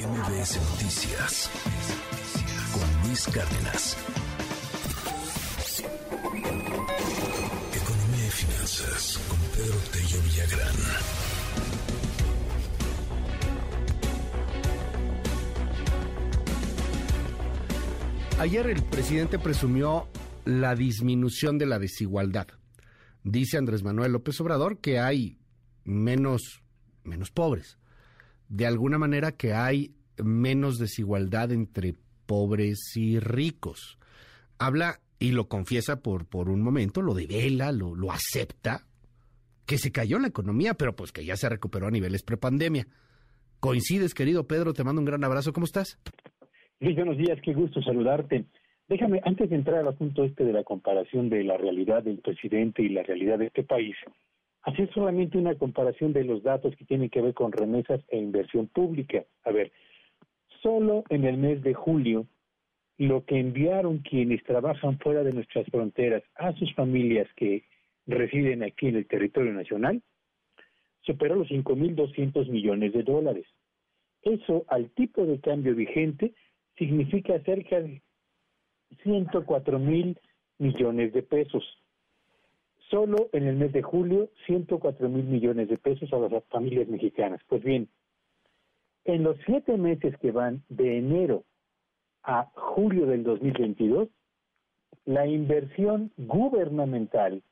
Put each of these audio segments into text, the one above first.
MBS Noticias con Luis Cárdenas. Economía y finanzas con Pedro Tello Villagrán. Ayer el presidente presumió la disminución de la desigualdad. Dice Andrés Manuel López Obrador que hay menos, menos pobres. De alguna manera que hay menos desigualdad entre pobres y ricos. Habla y lo confiesa por, por un momento, lo devela, lo, lo acepta, que se cayó la economía, pero pues que ya se recuperó a niveles prepandemia. ¿Coincides, querido Pedro? Te mando un gran abrazo. ¿Cómo estás? Luis, buenos días, qué gusto saludarte. Déjame, antes de entrar al asunto este de la comparación de la realidad del presidente y la realidad de este país, hacer solamente una comparación de los datos que tienen que ver con remesas e inversión pública. A ver, solo en el mes de julio, lo que enviaron quienes trabajan fuera de nuestras fronteras a sus familias que residen aquí en el territorio nacional, superó los 5.200 millones de dólares. Eso, al tipo de cambio vigente, significa cerca de 104 mil millones de pesos. Solo en el mes de julio, 104 mil millones de pesos a las familias mexicanas. Pues bien, en los siete meses que van de enero a julio del 2022, la inversión gubernamental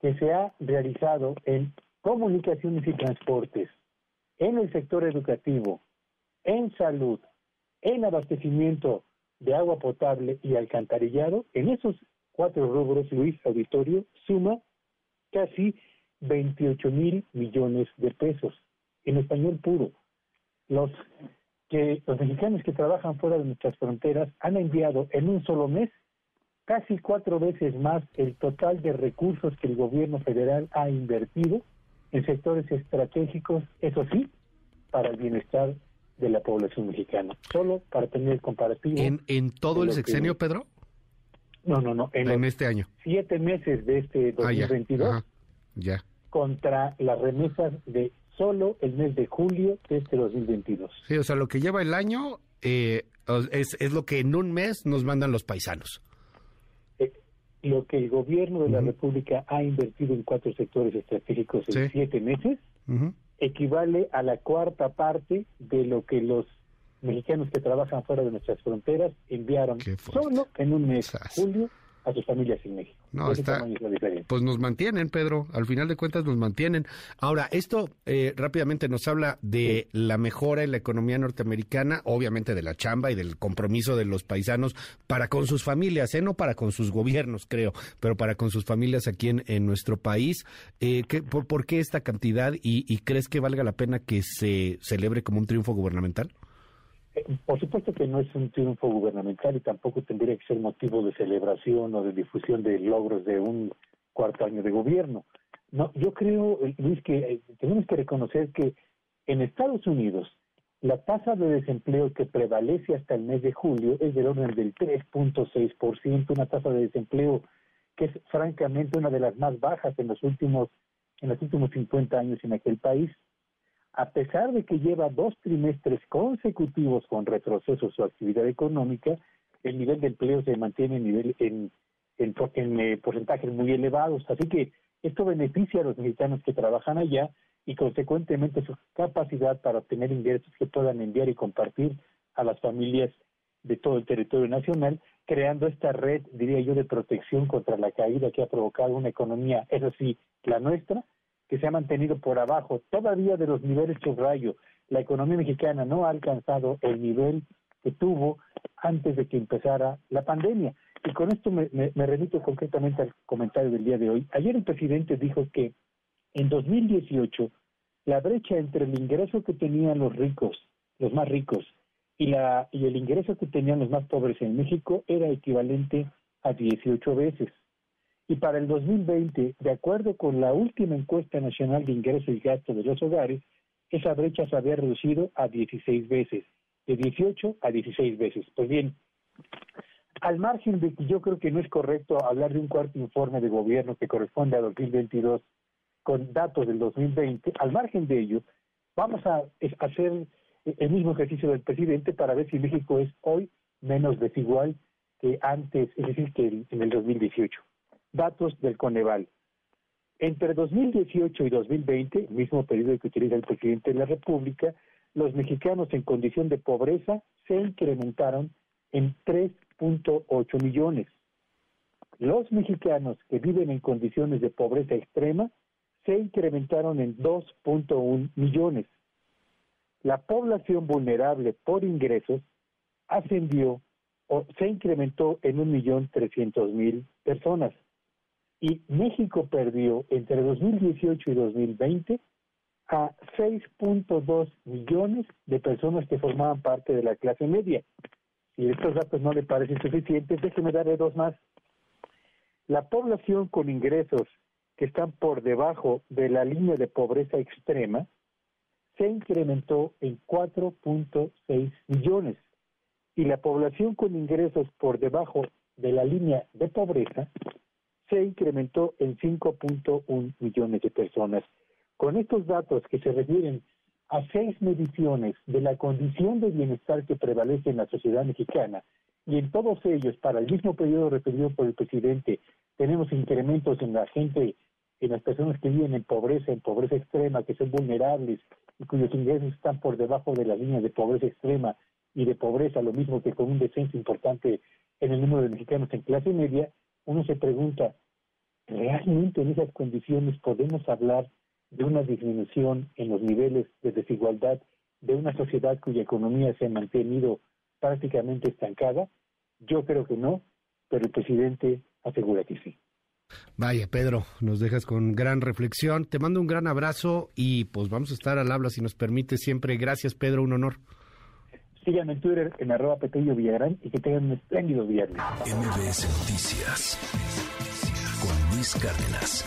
que se ha realizado en comunicaciones y transportes, en el sector educativo, en salud, en abastecimiento de agua potable y alcantarillado, en esos cuatro rubros, Luis Auditorio, suma casi 28 mil millones de pesos, en español puro. Los que los mexicanos que trabajan fuera de nuestras fronteras han enviado en un solo mes casi cuatro veces más el total de recursos que el gobierno federal ha invertido en sectores estratégicos, eso sí, para el bienestar de la población mexicana. Solo para tener comparativo. ¿En, en todo el sexenio, Pedro? No, no, no. En, este año. Siete meses de este 2022. Ah, ya. Contra las remesas de solo el mes de julio de este 2022. Sí, o sea, lo que lleva el año eh, es, es lo que en un mes nos mandan los paisanos. Eh, lo que el gobierno de la República ha invertido en cuatro sectores estratégicos en siete meses equivale a la cuarta parte de lo que los mexicanos que trabajan fuera de nuestras fronteras enviaron solo en un mes, julio, a sus familias en México. No, está, pues nos mantienen, Pedro, al final de cuentas nos mantienen. Ahora, esto eh, rápidamente nos habla de la mejora en la economía norteamericana, obviamente de la chamba y del compromiso de los paisanos para con sus familias, ¿eh? no para con sus gobiernos, creo, pero para con sus familias aquí en, nuestro país. Eh, por, qué esta cantidad y, y crees que valga la pena que se celebre como un triunfo gubernamental? Por supuesto que no es un triunfo gubernamental y tampoco tendría que ser motivo de celebración o de difusión de logros de un cuarto año de gobierno. No, yo creo, eh, Luis, que eh, tenemos que reconocer que en Estados Unidos la tasa de desempleo que prevalece hasta el mes de julio es del orden del 3.6%, una tasa de desempleo que es francamente una de las más bajas en los últimos en los últimos 50 años en aquel país a pesar de que lleva dos trimestres consecutivos con retroceso su actividad económica, el nivel de empleo se mantiene en, nivel, en, en, eh, porcentajes muy elevados. Así que esto beneficia a los mexicanos que trabajan allá y consecuentemente su capacidad para obtener ingresos que puedan enviar y compartir a las familias de todo el territorio nacional, creando esta red, diría yo, de protección contra la caída que ha provocado una economía, eso sí, la nuestra, que se ha mantenido por abajo todavía de los niveles subrayo. La economía mexicana no ha alcanzado el nivel que tuvo antes de que empezara la pandemia. Y con esto me, me, remito concretamente al comentario del día de hoy. Ayer el presidente dijo que en 2018 la brecha entre el ingreso que tenían los ricos, los más ricos, y, la, y el ingreso que tenían los más pobres en México era equivalente a 18 veces. Y para el 2020, de acuerdo con la última encuesta nacional de ingresos y gastos de los hogares, esa brecha se había reducido a 16 veces, de 18 a 16 veces. Pues bien, al margen de que yo creo que no es correcto hablar de un cuarto informe de gobierno que corresponde a 2022 con datos del 2020, al margen de ello, vamos a hacer el mismo ejercicio del presidente para ver si México es hoy menos desigual que antes, es decir, que en el 2018. Datos del Coneval. Entre 2018 y 2020, mismo periodo que utiliza el presidente de la República, los mexicanos en condición de pobreza se incrementaron en 3.8 millones. Los mexicanos que viven en condiciones de pobreza extrema se incrementaron en 2.1 millones. La población vulnerable por ingresos ascendió o se incrementó en 1.300.000 personas. Y México perdió entre 2018 y 2020 a 6.2 millones de personas que formaban parte de la clase media. Si estos datos no le parecen suficientes, déjeme darle dos más. La población con ingresos que están por debajo de la línea de pobreza extrema se incrementó en 4.6 millones y la población con ingresos por debajo de la línea de pobreza se incrementó en 5.1 millones de personas. Con estos datos que se refieren a seis mediciones de la condición de bienestar que prevalece en la sociedad mexicana, y en todos ellos, para el mismo periodo referido por el presidente, tenemos incrementos en la gente, en las personas que viven en pobreza, en pobreza extrema, que son vulnerables y cuyos ingresos están por debajo de la línea de pobreza extrema y de pobreza, lo mismo que con un descenso importante en el número de mexicanos en clase media, uno se pregunta, ¿realmente en esas condiciones podemos hablar de una disminución en los niveles de desigualdad de una sociedad cuya economía se ha mantenido prácticamente estancada? Yo creo que no, pero el presidente asegura que sí. Vaya, Pedro, nos dejas con gran reflexión. Te mando un gran abrazo y pues vamos a estar al habla si nos permite siempre. Gracias, Pedro, un honor. Síganme en Twitter en arroba Petello Villagrán y que tengan un espléndido viernes. MBS Noticias Cárdenas.